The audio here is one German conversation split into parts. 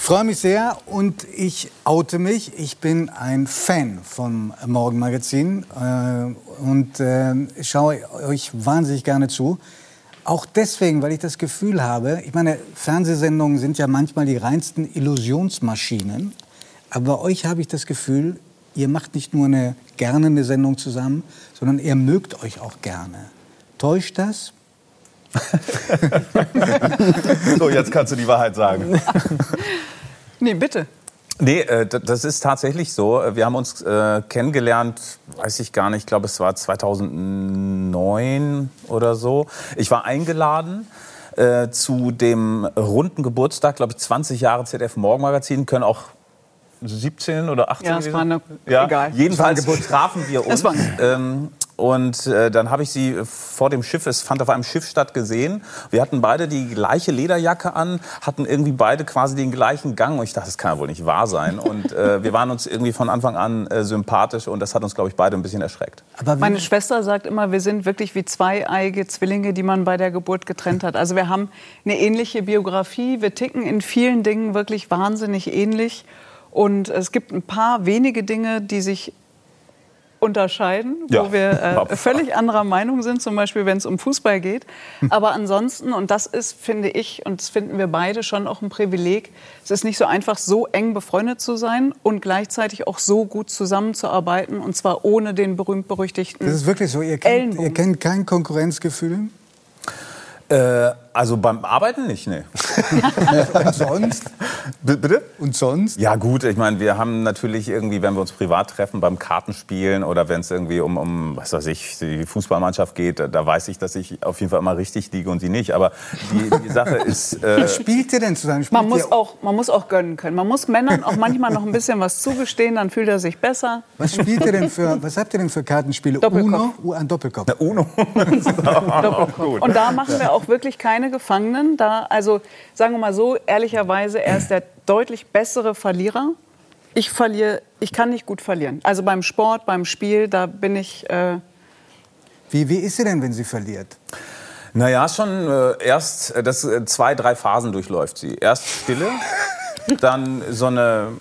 Ich freue mich sehr und ich oute mich. Ich bin ein Fan vom Morgenmagazin äh, und äh, schaue euch wahnsinnig gerne zu. Auch deswegen, weil ich das Gefühl habe, ich meine, Fernsehsendungen sind ja manchmal die reinsten Illusionsmaschinen. Aber bei euch habe ich das Gefühl, ihr macht nicht nur eine, gerne eine Sendung zusammen, sondern ihr mögt euch auch gerne. Täuscht das? so, jetzt kannst du die Wahrheit sagen. nee, bitte. Nee, äh, das ist tatsächlich so. Wir haben uns äh, kennengelernt, weiß ich gar nicht, ich glaube es war 2009 oder so. Ich war eingeladen äh, zu dem runden Geburtstag, glaube ich 20 Jahre ZDF Morgenmagazin, können auch 17 oder 18 ja, es war eine, ja, egal. Jedenfalls trafen wir uns. Ähm, und äh, dann habe ich sie vor dem Schiff, es fand auf einem Schiff statt, gesehen. Wir hatten beide die gleiche Lederjacke an, hatten irgendwie beide quasi den gleichen Gang. Und ich dachte, das kann ja wohl nicht wahr sein. Und äh, wir waren uns irgendwie von Anfang an äh, sympathisch und das hat uns, glaube ich, beide ein bisschen erschreckt. Meine Schwester sagt immer, wir sind wirklich wie zweieige Zwillinge, die man bei der Geburt getrennt hat. Also wir haben eine ähnliche Biografie, wir ticken in vielen Dingen wirklich wahnsinnig ähnlich. Und es gibt ein paar wenige Dinge, die sich unterscheiden, ja. wo wir äh, völlig anderer Meinung sind, zum Beispiel wenn es um Fußball geht. Aber ansonsten, und das ist, finde ich, und das finden wir beide schon auch ein Privileg, es ist nicht so einfach, so eng befreundet zu sein und gleichzeitig auch so gut zusammenzuarbeiten, und zwar ohne den berühmt-berüchtigten Das ist wirklich so, ihr kennt, ihr kennt kein Konkurrenzgefühl? Äh, also beim Arbeiten nicht, ne. Und sonst? B bitte? Und sonst? Ja gut, ich meine, wir haben natürlich irgendwie, wenn wir uns privat treffen beim Kartenspielen oder wenn es irgendwie um, um, was weiß ich, die Fußballmannschaft geht, da weiß ich, dass ich auf jeden Fall immer richtig liege und sie nicht. Aber die, die Sache ist... Äh, was spielt ihr denn zusammen? Spielt man muss, auch, man muss auch gönnen können. Man muss Männern auch manchmal noch ein bisschen was zugestehen, dann fühlt er sich besser. Was spielt ihr denn für, was habt ihr denn für Kartenspiele? Doppelkopf. Uno? Ein Doppelkopf. Na, Uno. Doppelkopf. Und da machen wir auch wirklich keine Gefangenen. Da, also sagen wir mal so, ehrlicherweise, er ist der deutlich bessere Verlierer. Ich verliere, ich kann nicht gut verlieren. Also beim Sport, beim Spiel, da bin ich. Äh wie, wie ist sie denn, wenn sie verliert? Naja, schon äh, erst äh, das, äh, zwei, drei Phasen durchläuft sie. Erst Stille, dann so eine,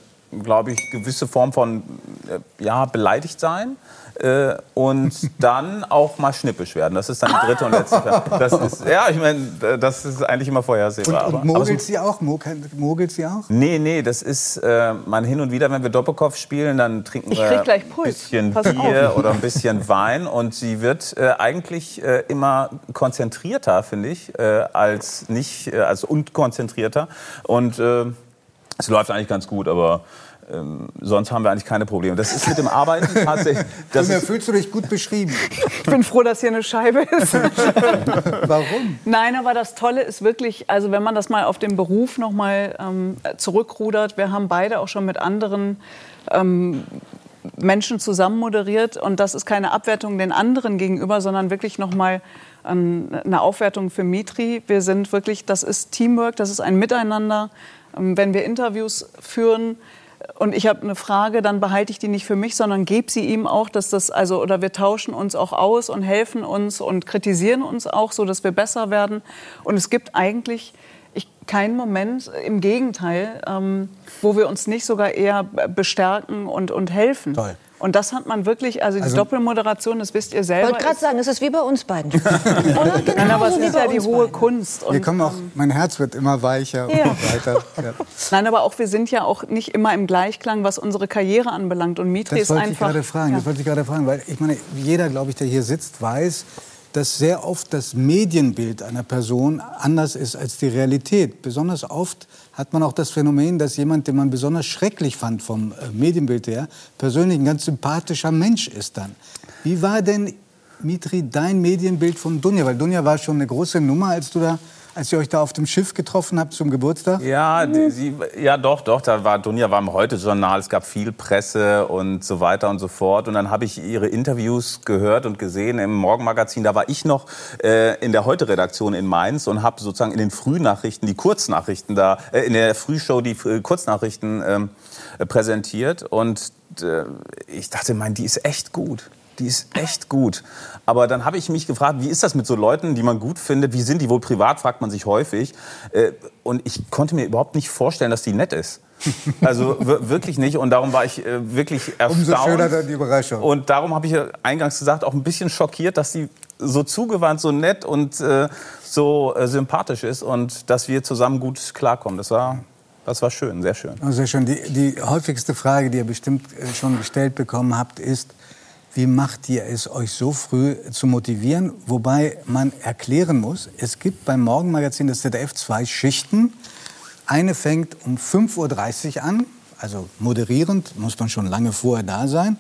glaube ich, gewisse Form von äh, ja, beleidigt sein äh, und dann auch mal schnippisch werden. Das ist dann die dritte und letzte. Das ist, ja, ich meine, das ist eigentlich immer vorhersehbar. Und, und mogelt sie auch? Mogelt sie auch? Nee, nee, das ist äh, man hin und wieder, wenn wir Doppelkopf spielen, dann trinken wir ein bisschen Pass Bier auf. oder ein bisschen Wein und sie wird äh, eigentlich äh, immer konzentrierter, finde ich, äh, als nicht, äh, als unkonzentrierter und äh, es läuft eigentlich ganz gut, aber ähm, sonst haben wir eigentlich keine Probleme. Das ist mit dem Arbeiten tatsächlich. Das mir fühlst du dich gut beschrieben. Ich bin froh, dass hier eine Scheibe ist. Warum? Nein, aber das Tolle ist wirklich, also wenn man das mal auf den Beruf noch mal ähm, zurückrudert, wir haben beide auch schon mit anderen ähm, Menschen zusammen moderiert und das ist keine Abwertung den anderen gegenüber, sondern wirklich noch mal ähm, eine Aufwertung für Mitri. Wir sind wirklich, das ist Teamwork, das ist ein Miteinander. Ähm, wenn wir Interviews führen, und ich habe eine Frage, dann behalte ich die nicht für mich, sondern gebe sie ihm auch, dass das also oder wir tauschen uns auch aus und helfen uns und kritisieren uns auch, so dass wir besser werden. Und es gibt eigentlich ich, keinen Moment, im Gegenteil, ähm, wo wir uns nicht sogar eher bestärken und, und helfen. Toll. Und das hat man wirklich, also die also, Doppelmoderation, das wisst ihr selber. Ich wollte gerade sagen, es ist wie bei uns beiden. Oder? Genau Nein, aber es ist ja die hohe beiden. Kunst. Und, kommen auch, mein Herz wird immer weicher ja. und weiter. Ja. Nein, aber auch wir sind ja auch nicht immer im Gleichklang, was unsere Karriere anbelangt. Und Mitri ist einfach. Ich gerade fragen, ja. Das wollte ich gerade fragen, weil ich meine, jeder, glaube ich, der hier sitzt, weiß, dass sehr oft das Medienbild einer Person anders ist als die Realität. Besonders oft hat man auch das Phänomen, dass jemand, den man besonders schrecklich fand vom äh, Medienbild her, persönlich ein ganz sympathischer Mensch ist dann. Wie war denn, Mitri, dein Medienbild von Dunja? Weil Dunja war schon eine große Nummer, als du da als ihr euch da auf dem Schiff getroffen habt zum Geburtstag? Ja, sie, ja doch, doch. Da war Dunja war im Heute-Journal. Es gab viel Presse und so weiter und so fort. Und dann habe ich ihre Interviews gehört und gesehen im Morgenmagazin. Da war ich noch äh, in der Heute-Redaktion in Mainz und habe sozusagen in den Frühnachrichten die Kurznachrichten da, äh, in der Frühshow die äh, Kurznachrichten ähm, präsentiert. Und äh, ich dachte, mein, die ist echt gut Die ist echt gut. Aber dann habe ich mich gefragt, wie ist das mit so Leuten, die man gut findet? Wie sind die wohl privat, fragt man sich häufig. Äh, und ich konnte mir überhaupt nicht vorstellen, dass die nett ist. Also wirklich nicht. Und darum war ich äh, wirklich erstaunt. Umso schöner dann die Überraschung. Und darum habe ich eingangs gesagt, auch ein bisschen schockiert, dass sie so zugewandt, so nett und äh, so äh, sympathisch ist und dass wir zusammen gut klarkommen. Das war, das war schön, sehr schön. sehr schön. Die, die häufigste Frage, die ihr bestimmt schon gestellt bekommen habt, ist, wie macht ihr es, euch so früh zu motivieren? Wobei man erklären muss, es gibt beim Morgenmagazin des ZDF zwei Schichten. Eine fängt um 5.30 Uhr an, also moderierend, muss man schon lange vorher da sein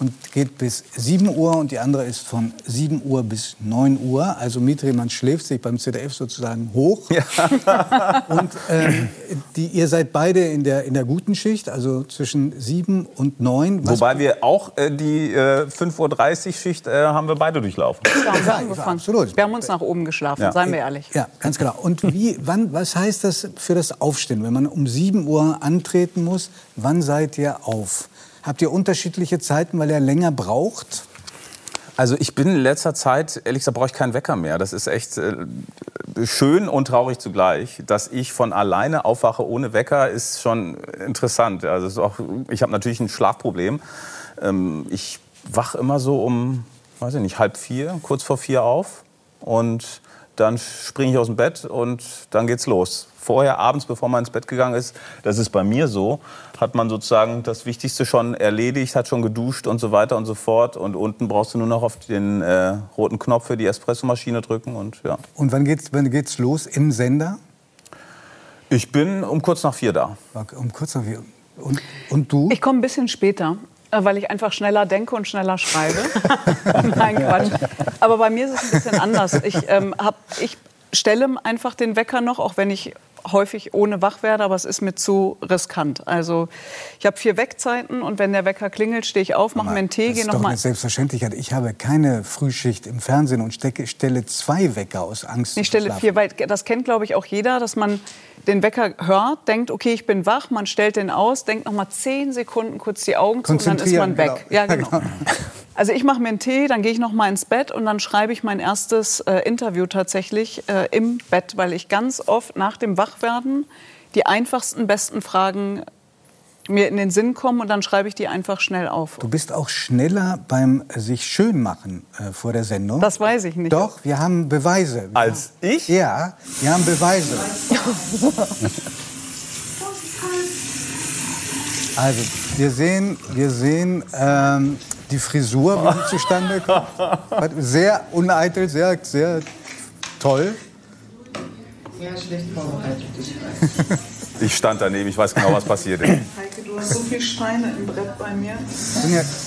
und geht bis 7 Uhr und die andere ist von 7 Uhr bis 9 Uhr. Also Mitri, man schläft sich beim ZDF sozusagen hoch. Ja. und ähm, die, ihr seid beide in der, in der guten Schicht, also zwischen 7 und 9. Was Wobei wir auch äh, die äh, 5.30 Uhr Schicht äh, haben wir beide durchlaufen. Ja, ja, absolut. Wir haben uns nach oben geschlafen, ja. seien wir ehrlich. Ja, ganz genau. Und wie, wann, was heißt das für das Aufstehen? Wenn man um 7 Uhr antreten muss, wann seid ihr auf? Habt ihr unterschiedliche Zeiten, weil er länger braucht? Also ich bin in letzter Zeit, ehrlich gesagt, brauche ich keinen Wecker mehr. Das ist echt äh, schön und traurig zugleich. Dass ich von alleine aufwache ohne Wecker, ist schon interessant. Also auch, ich habe natürlich ein Schlafproblem. Ähm, ich wache immer so um, weiß ich nicht, halb vier, kurz vor vier auf. Und dann springe ich aus dem Bett und dann geht's los vorher, abends, bevor man ins Bett gegangen ist, das ist bei mir so, hat man sozusagen das Wichtigste schon erledigt, hat schon geduscht und so weiter und so fort. Und unten brauchst du nur noch auf den äh, roten Knopf für die Espressomaschine drücken und ja. Und wann geht's, wann geht's los im Sender? Ich bin um kurz nach vier da. Um kurz nach vier. Und, und du? Ich komme ein bisschen später weil ich einfach schneller denke und schneller schreibe. Nein, Quatsch. Aber bei mir ist es ein bisschen anders. Ich, ähm, hab, ich stelle einfach den Wecker noch, auch wenn ich häufig ohne wach werde, aber es ist mir zu riskant. Also ich habe vier Weckzeiten und wenn der Wecker klingelt, stehe ich auf, mache mir einen Tee, gehe noch mal. Selbstverständlichkeit. Ich habe keine Frühschicht im Fernsehen und stecke, stelle zwei Wecker aus Angst. Ich stelle vier, weil das kennt glaube ich auch jeder, dass man den Wecker hört, denkt, okay, ich bin wach, man stellt den aus, denkt noch mal zehn Sekunden kurz die Augen zu und dann ist man weg. Genau. Ja, genau. Also ich mache mir einen Tee, dann gehe ich noch mal ins Bett und dann schreibe ich mein erstes äh, Interview tatsächlich äh, im Bett, weil ich ganz oft nach dem Wachwerden die einfachsten, besten Fragen mir in den Sinn kommen und dann schreibe ich die einfach schnell auf. Du bist auch schneller beim sich schön machen äh, vor der Sendung. Das weiß ich nicht. Doch, wir haben Beweise. Als ich? Ja, wir haben Beweise. also, wir sehen, wir sehen ähm, die Frisur, wie sie zustande kommt. Sehr uneitel, sehr, sehr toll. Sehr schlecht vorbereitet. Ich stand daneben, ich weiß genau, was passiert ist. Heike, du hast so viele Steine im Brett bei mir.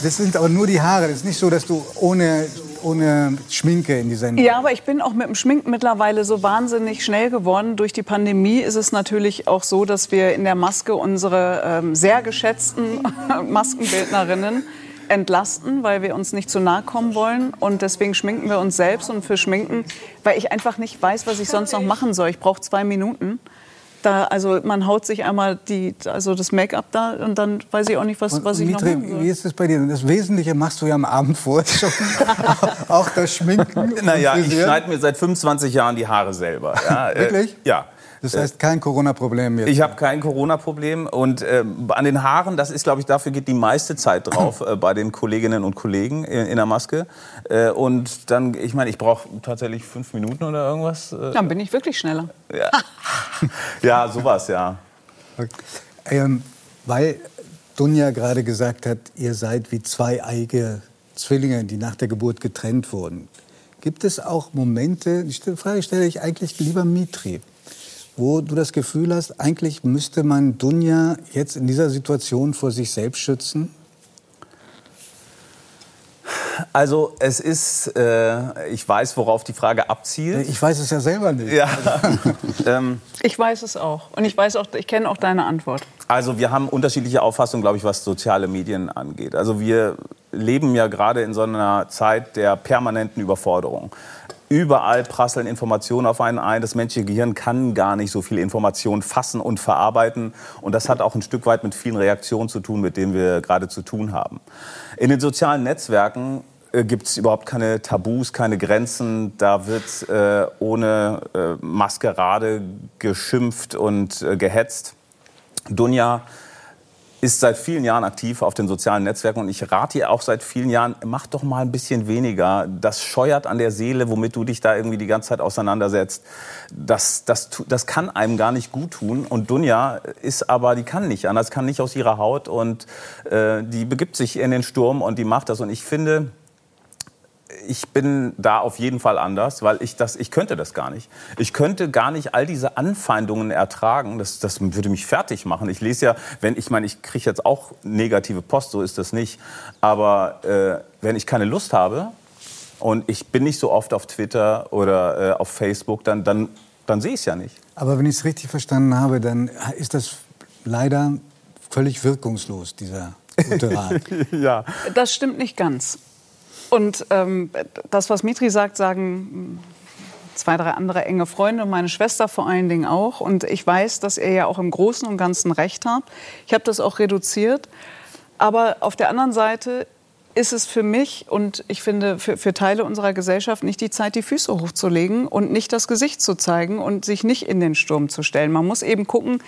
Das sind aber nur die Haare. Das ist nicht so, dass du ohne, ohne Schminke in die Sendung... Ja, aber ich bin auch mit dem Schminken mittlerweile so wahnsinnig schnell geworden. Durch die Pandemie ist es natürlich auch so, dass wir in der Maske unsere ähm, sehr geschätzten Maskenbildnerinnen entlasten, weil wir uns nicht zu nahe kommen wollen. Und deswegen schminken wir uns selbst. Und für Schminken, weil ich einfach nicht weiß, was ich sonst noch machen soll. Ich brauche zwei Minuten. Da, also man haut sich einmal die, also das Make-up da und dann weiß ich auch nicht, was, was ich Mitre, noch machen soll. Wie ist das bei dir? Das Wesentliche machst du ja am Abend vorher schon. auch das Schminken. Naja, ich schneide mir seit 25 Jahren die Haare selber. Ja, Wirklich? Äh, ja. Das heißt kein Corona-Problem jetzt? Ich habe kein Corona-Problem. Und äh, an den Haaren, das ist, glaube ich, dafür geht die meiste Zeit drauf äh, bei den Kolleginnen und Kollegen in, in der Maske. Äh, und dann, ich meine, ich brauche tatsächlich fünf Minuten oder irgendwas. Äh. Dann bin ich wirklich schneller. Ja, ja sowas, ja. Okay. Ähm, weil Dunja gerade gesagt hat, ihr seid wie zwei eigene Zwillinge, die nach der Geburt getrennt wurden. Gibt es auch Momente, die Frage stelle ich eigentlich lieber Mitri, wo du das Gefühl hast, eigentlich müsste man Dunja jetzt in dieser Situation vor sich selbst schützen? Also es ist, äh, ich weiß, worauf die Frage abzielt. Ich weiß es ja selber nicht. Ja. ähm, ich weiß es auch und ich weiß auch, ich kenne auch deine Antwort. Also wir haben unterschiedliche Auffassungen, glaube ich, was soziale Medien angeht. Also wir leben ja gerade in so einer Zeit der permanenten Überforderung. Überall prasseln Informationen auf einen ein. Das menschliche Gehirn kann gar nicht so viel Information fassen und verarbeiten. Und das hat auch ein Stück weit mit vielen Reaktionen zu tun, mit denen wir gerade zu tun haben. In den sozialen Netzwerken äh, gibt es überhaupt keine Tabus, keine Grenzen. Da wird äh, ohne äh, Maskerade geschimpft und äh, gehetzt. Dunja ist seit vielen Jahren aktiv auf den sozialen Netzwerken und ich rate ihr auch seit vielen Jahren, mach doch mal ein bisschen weniger. Das scheuert an der Seele, womit du dich da irgendwie die ganze Zeit auseinandersetzt. Das, das, das kann einem gar nicht gut tun. Und Dunja ist aber, die kann nicht anders, kann nicht aus ihrer Haut und äh, die begibt sich in den Sturm und die macht das. Und ich finde, ich bin da auf jeden Fall anders, weil ich das, ich könnte das gar nicht. Ich könnte gar nicht all diese Anfeindungen ertragen. Das, das würde mich fertig machen. Ich lese ja, wenn ich meine, ich kriege jetzt auch negative Post, so ist das nicht. Aber äh, wenn ich keine Lust habe und ich bin nicht so oft auf Twitter oder äh, auf Facebook, dann, dann, dann sehe ich es ja nicht. Aber wenn ich es richtig verstanden habe, dann ist das leider völlig wirkungslos, dieser gute Rat. ja. Das stimmt nicht ganz. Und ähm, das, was Mitri sagt, sagen zwei, drei andere enge Freunde und meine Schwester vor allen Dingen auch. Und ich weiß, dass ihr ja auch im Großen und Ganzen recht habt. Ich habe das auch reduziert. Aber auf der anderen Seite ist es für mich und ich finde für, für, Teile unserer Gesellschaft nicht die Zeit, die Füße hochzulegen und nicht das Gesicht zu zeigen und sich nicht in den Sturm zu stellen. Man muss eben gucken,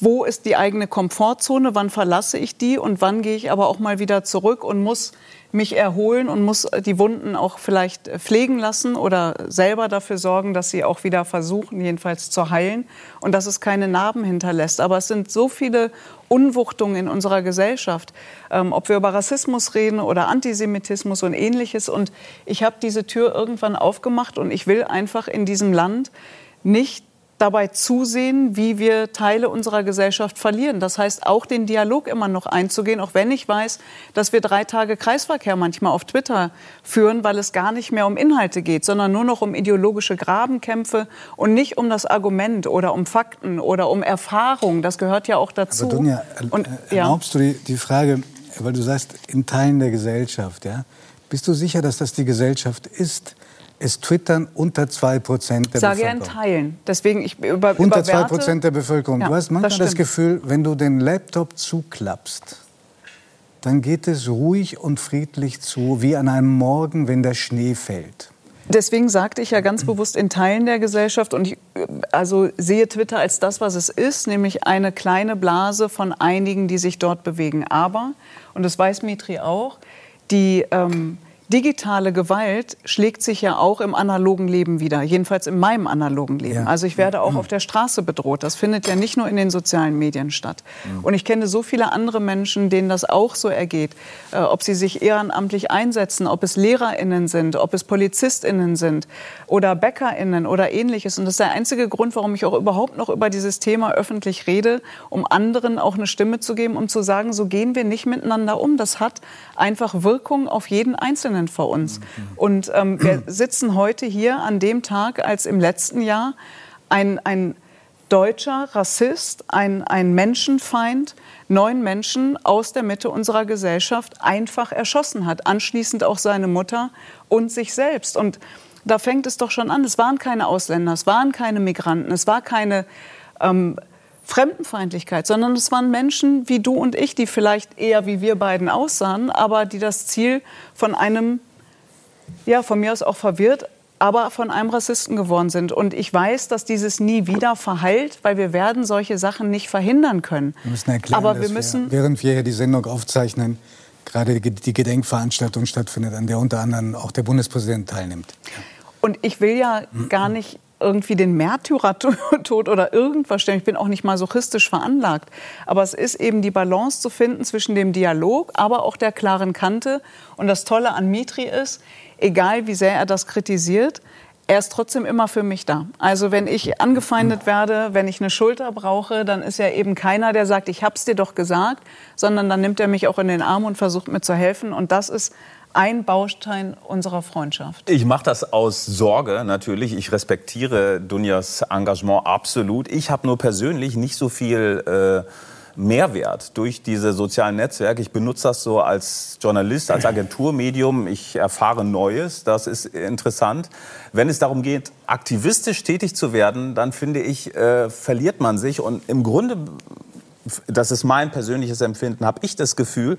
wo ist die eigene Komfortzone, wann verlasse ich die und wann gehe ich aber auch mal wieder zurück und muss mich erholen und muss die Wunden auch vielleicht pflegen lassen oder selber dafür sorgen, dass sie auch wieder versuchen, jedenfalls zu heilen und dass es keine Narben hinterlässt. Aber es sind so viele Unwuchtungen in unserer Gesellschaft, ähm, ob wir über Rassismus reden oder Antisemitismus und ähnliches. Und ich habe diese Tür irgendwann aufgemacht und ich will einfach in diesem Land nicht dabei zusehen, wie wir Teile unserer Gesellschaft verlieren. Das heißt, auch den Dialog immer noch einzugehen, auch wenn ich weiß, dass wir drei Tage Kreisverkehr manchmal auf Twitter führen, weil es gar nicht mehr um Inhalte geht, sondern nur noch um ideologische Grabenkämpfe und nicht um das Argument oder um Fakten oder um Erfahrung. Das gehört ja auch dazu. Aber Dunja, und, erlaubst ja. du die, die Frage, weil du sagst, in Teilen der Gesellschaft, ja? Bist du sicher, dass das die Gesellschaft ist? Es twittern unter 2% der Bevölkerung. Ich sage ja in Teilen. Deswegen, ich über, unter 2% der Bevölkerung. Ja, du hast manchmal das, das Gefühl, wenn du den Laptop zuklappst, dann geht es ruhig und friedlich zu, wie an einem Morgen, wenn der Schnee fällt. Deswegen sagte ich ja ganz bewusst in Teilen der Gesellschaft und ich also sehe Twitter als das, was es ist, nämlich eine kleine Blase von einigen, die sich dort bewegen. Aber, und das weiß Mitri auch, die ähm, digitale Gewalt schlägt sich ja auch im analogen Leben wieder, jedenfalls in meinem analogen Leben. Ja. Also ich werde auch mhm. auf der Straße bedroht. Das findet ja nicht nur in den sozialen Medien statt. Mhm. Und ich kenne so viele andere Menschen, denen das auch so ergeht. Äh, ob sie sich ehrenamtlich einsetzen, ob es LehrerInnen sind, ob es PolizistInnen sind oder BäckerInnen oder ähnliches. Und das ist der einzige Grund, warum ich auch überhaupt noch über dieses Thema öffentlich rede, um anderen auch eine Stimme zu geben, um zu sagen, so gehen wir nicht miteinander um. Das hat einfach Wirkung auf jeden Einzelnen Erwachsenen vor uns. Und ähm, wir sitzen heute hier an dem Tag, als im letzten Jahr ein, ein deutscher Rassist, ein, ein Menschenfeind, neun Menschen aus der Mitte unserer Gesellschaft einfach erschossen hat. Anschließend auch seine Mutter und sich selbst. Und da fängt es doch schon an. Es waren keine Ausländer, es waren keine Migranten, es war keine ähm, Fremdenfeindlichkeit, sondern es waren Menschen wie du und ich, die vielleicht eher wie wir beiden aussahen, aber die das Ziel von einem, ja, von mir aus auch verwirrt, aber von einem Rassisten geworden sind. Und ich weiß, dass dieses nie wieder verheilt, weil wir werden solche Sachen nicht verhindern können. Wir müssen erklären, aber wir müssen, wir, während wir hier die Sendung aufzeichnen, gerade die Gedenkveranstaltung stattfindet, an der unter anderem auch der Bundespräsident teilnimmt. Und ich will ja gar nicht irgendwie den Märtyrertod oder irgendwas stellen. Ich bin auch nicht masochistisch veranlagt. Aber es ist eben die Balance zu finden zwischen dem Dialog, aber auch der klaren Kante. Und das Tolle an Mitri ist, egal wie sehr er das kritisiert, er ist trotzdem immer für mich da. Also wenn ich angefeindet werde, wenn ich eine Schulter brauche, dann ist er eben keiner, der sagt, ich hab's dir doch gesagt, sondern dann nimmt er mich auch in den Arm und versucht mir zu helfen. Und das ist ein Baustein unserer Freundschaft. Ich mache das aus Sorge natürlich. Ich respektiere Dunjas Engagement absolut. Ich habe nur persönlich nicht so viel äh, Mehrwert durch diese sozialen Netzwerke. Ich benutze das so als Journalist, als Agenturmedium. Ich erfahre Neues. Das ist interessant. Wenn es darum geht, aktivistisch tätig zu werden, dann finde ich, äh, verliert man sich. Und im Grunde das ist mein persönliches Empfinden, habe ich das Gefühl,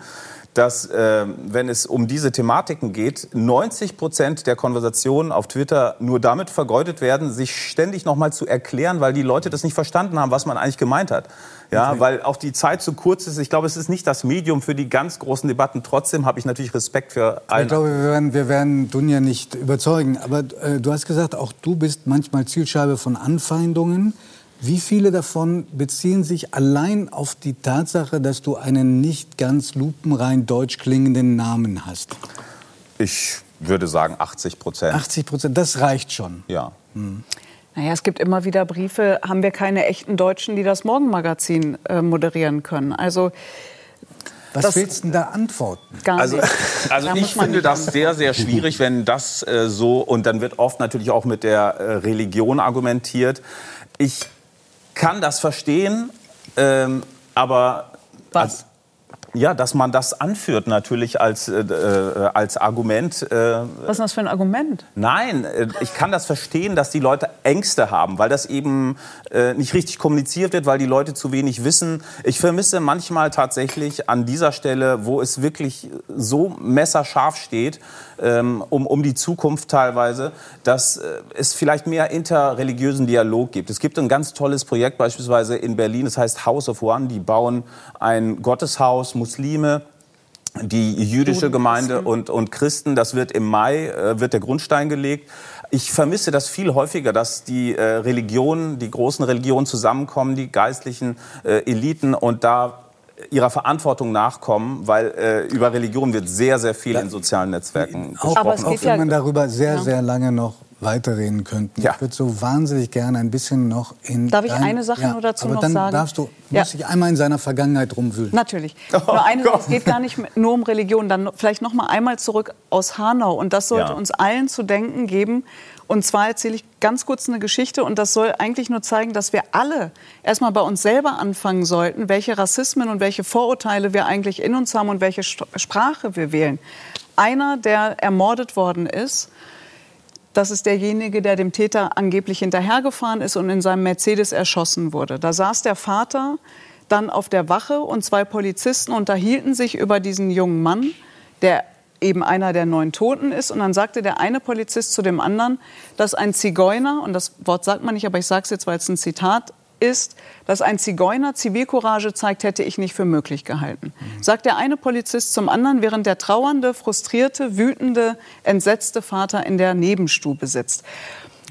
dass, äh, wenn es um diese Thematiken geht, 90 Prozent der Konversationen auf Twitter nur damit vergeudet werden, sich ständig noch mal zu erklären, weil die Leute das nicht verstanden haben, was man eigentlich gemeint hat. Ja, okay. weil auch die Zeit zu kurz ist. Ich glaube, es ist nicht das Medium für die ganz großen Debatten. Trotzdem habe ich natürlich Respekt für alle. Ich glaube, wir werden, wir werden Dunja nicht überzeugen. Aber äh, du hast gesagt, auch du bist manchmal Zielscheibe von Anfeindungen. Wie viele davon beziehen sich allein auf die Tatsache, dass du einen nicht ganz lupenrein deutsch klingenden Namen hast? Ich würde sagen 80 Prozent. 80 Prozent, das reicht schon. Ja. Hm. Naja, es gibt immer wieder Briefe, haben wir keine echten Deutschen, die das Morgenmagazin äh, moderieren können. Also was das willst du denn da antworten? Gar also, also ich finde das sehr, sehr schwierig, wenn das äh, so, und dann wird oft natürlich auch mit der äh, Religion argumentiert. Ich kann das verstehen, ähm, aber... Was? Also, ja, dass man das anführt natürlich als, äh, äh, als Argument. Äh, Was ist das für ein Argument? Nein, äh, ich kann das verstehen, dass die Leute Ängste haben, weil das eben äh, nicht richtig kommuniziert wird, weil die Leute zu wenig wissen. Ich vermisse manchmal tatsächlich an dieser Stelle, wo es wirklich so messerscharf steht, ähm, um, um die Zukunft teilweise, dass äh, es vielleicht mehr interreligiösen Dialog gibt. Es gibt ein ganz tolles Projekt beispielsweise in Berlin, das heißt House of One. Die bauen ein Gotteshaus, Muslime, die jüdische Gemeinde und, und Christen. Das wird im Mai, äh, wird der Grundstein gelegt. Ich vermisse das viel häufiger, dass die äh, Religionen, die großen Religionen zusammenkommen, die geistlichen äh, Eliten und da ihrer Verantwortung nachkommen, weil äh, über Religion wird sehr, sehr viel in sozialen Netzwerken auch, gesprochen. Auch wenn man darüber sehr, ja. sehr lange noch weiterreden könnten. Ja. Ich würde so wahnsinnig gerne ein bisschen noch in. Darf ich dein, eine Sache ja, nur dazu aber noch dann sagen? darfst du, ja. musst dich einmal in seiner Vergangenheit rumwühlen. Natürlich. Oh, nur eine, Gott. es geht gar nicht nur um Religion. Dann vielleicht noch mal einmal zurück aus Hanau. Und das sollte ja. uns allen zu denken geben. Und zwar erzähle ich ganz kurz eine Geschichte und das soll eigentlich nur zeigen, dass wir alle erstmal bei uns selber anfangen sollten, welche Rassismen und welche Vorurteile wir eigentlich in uns haben und welche Sprache wir wählen. Einer, der ermordet worden ist, das ist derjenige, der dem Täter angeblich hinterhergefahren ist und in seinem Mercedes erschossen wurde. Da saß der Vater dann auf der Wache und zwei Polizisten unterhielten sich über diesen jungen Mann, der eben einer der neun Toten ist. Und dann sagte der eine Polizist zu dem anderen, dass ein Zigeuner, und das Wort sagt man nicht, aber ich sage es jetzt, weil es ein Zitat ist, dass ein Zigeuner Zivilcourage zeigt, hätte ich nicht für möglich gehalten. Mhm. Sagt der eine Polizist zum anderen, während der trauernde, frustrierte, wütende, entsetzte Vater in der Nebenstube sitzt.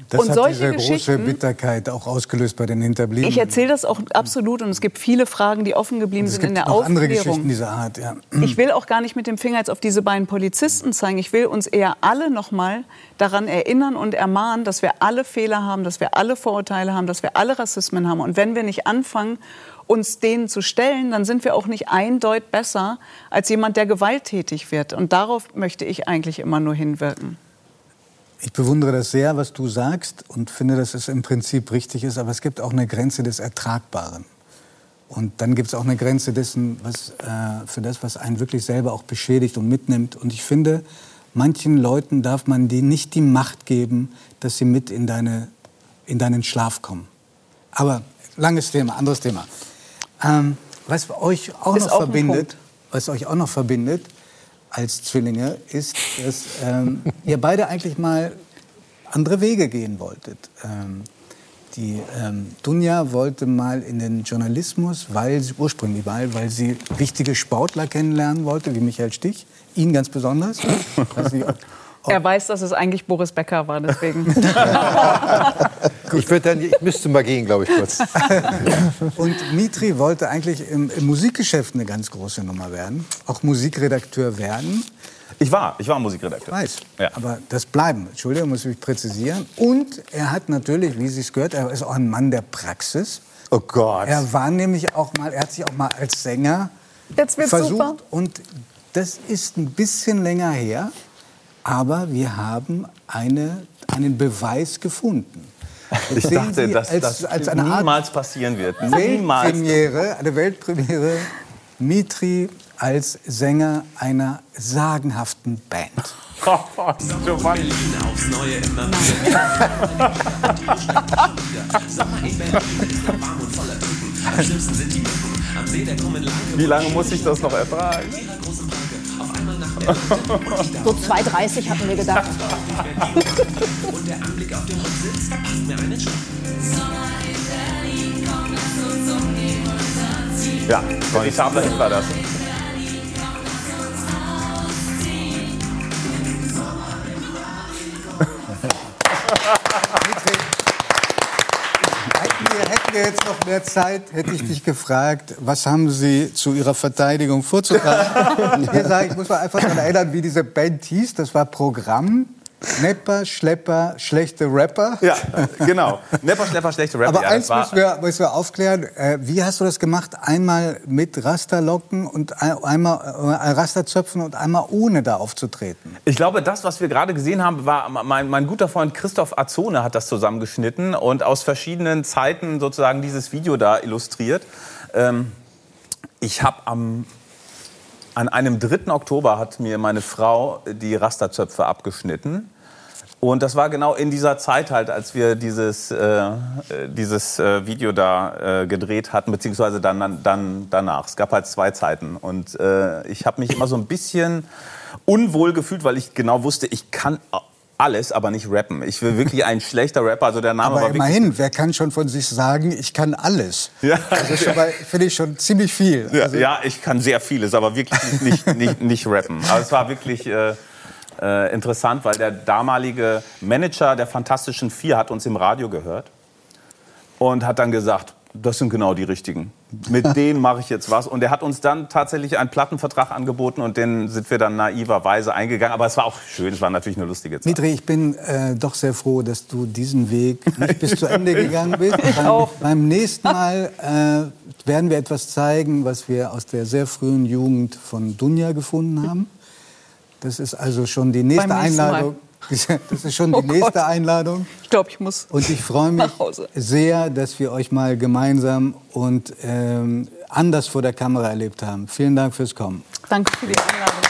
Das und hat solche diese große Bitterkeit auch ausgelöst bei den Hinterbliebenen. Ich erzähle das auch absolut und es gibt viele Fragen, die offen geblieben sind in der auch Aufklärung. andere Geschichten dieser Art, ja. Ich will auch gar nicht mit dem Finger jetzt auf diese beiden Polizisten zeigen. Ich will uns eher alle noch mal daran erinnern und ermahnen, dass wir alle Fehler haben, dass wir alle Vorurteile haben, dass wir alle Rassismen haben. Und wenn wir nicht anfangen, uns denen zu stellen, dann sind wir auch nicht eindeutig besser als jemand, der gewalttätig wird. Und darauf möchte ich eigentlich immer nur hinwirken. Ich bewundere das sehr, was du sagst und finde, dass es im Prinzip richtig ist. Aber es gibt auch eine Grenze des Ertragbaren. Und dann gibt es auch eine Grenze dessen, was, äh, für das, was einen wirklich selber auch beschädigt und mitnimmt. Und ich finde, manchen Leuten darf man die nicht die Macht geben, dass sie mit in, deine, in deinen Schlaf kommen. Aber langes Thema, anderes Thema. Ähm, was euch auch ist noch auch verbindet, was euch auch noch verbindet, als Zwillinge ist, dass ähm, ihr beide eigentlich mal andere Wege gehen wolltet. Ähm, die ähm, Dunja wollte mal in den Journalismus, weil sie ursprünglich mal, weil sie wichtige Sportler kennenlernen wollte, wie Michael Stich, ihn ganz besonders. Nicht, ob, er weiß, dass es eigentlich Boris Becker war, deswegen. ich, dann, ich müsste mal gehen, glaube ich, kurz. Und Mitri wollte eigentlich im, im, Musikgeschäft eine ganz große Nummer werden, auch Musikredakteur werden. Ich war, ich war Musikredakteur. Ich weiß, ja. aber das bleiben. Entschuldigung, muss ich präzisieren. Und er hat natürlich, wie Sie es gehört, er ist auch ein Mann der Praxis. Oh Gott. Er war nämlich auch mal, er hat sich auch mal als Sänger versucht. Super. Und das ist ein bisschen länger her. Aber wir haben eine, einen Beweis gefunden. Ich dachte, dass als, das als eine niemals Art passieren wird. Weltpremiere, eine Weltpremiere, Mitri als Sänger einer sagenhaften Band. Giovanni. aufs Neue immer wieder. Wie lange muss ich das noch ertragen? So 2,30 hatten wir gedacht. Und der Anblick auf den Rücksitz macht mir einen Ja, veritabler Hit war das. Hätten wir jetzt noch mehr Zeit, hätte ich dich gefragt, was haben Sie zu Ihrer Verteidigung vorzutragen? Sage ich, muss mal einfach daran erinnern, wie diese Band hieß. Das war Programm. Nepper, Schlepper, schlechte Rapper. Ja, genau. Nepper, Schlepper, schlechte Rapper. Aber ja, eins müssen wir, müssen wir aufklären. Äh, wie hast du das gemacht? Einmal mit Rasterlocken und einmal äh, Rasterzöpfen und einmal ohne da aufzutreten? Ich glaube, das, was wir gerade gesehen haben, war mein, mein guter Freund Christoph Azone hat das zusammengeschnitten und aus verschiedenen Zeiten sozusagen dieses Video da illustriert. Ähm, ich habe am an einem 3. Oktober hat mir meine Frau die Rasterzöpfe abgeschnitten. Und das war genau in dieser Zeit halt, als wir dieses, äh, dieses äh, Video da äh, gedreht hatten, beziehungsweise dann, dann danach. Es gab halt zwei Zeiten. Und äh, ich habe mich immer so ein bisschen unwohl gefühlt, weil ich genau wusste, ich kann alles, aber nicht rappen. Ich will wirklich ein schlechter Rapper. Also der Name aber war immerhin, wer kann schon von sich sagen, ich kann alles? Ja. Das ist finde ich schon ziemlich viel. Ja, also ja, ich kann sehr vieles, aber wirklich nicht, nicht, nicht rappen. Aber es war wirklich äh, äh, interessant, weil der damalige Manager der Fantastischen Vier hat uns im Radio gehört und hat dann gesagt, das sind genau die richtigen. Mit denen mache ich jetzt was. Und er hat uns dann tatsächlich einen Plattenvertrag angeboten und den sind wir dann naiverweise eingegangen. Aber es war auch schön, es war natürlich eine lustige Zeit. Mitri, ich bin äh, doch sehr froh, dass du diesen Weg nicht bis zu Ende gegangen bist. Ich beim, auch. Beim nächsten Mal äh, werden wir etwas zeigen, was wir aus der sehr frühen Jugend von Dunja gefunden haben. Das ist also schon die nächste Einladung. Mal. Das ist schon die oh nächste Gott. Einladung. Ich glaube, ich muss. Und ich freue mich sehr, dass wir euch mal gemeinsam und ähm, anders vor der Kamera erlebt haben. Vielen Dank fürs Kommen. Danke für die Einladung.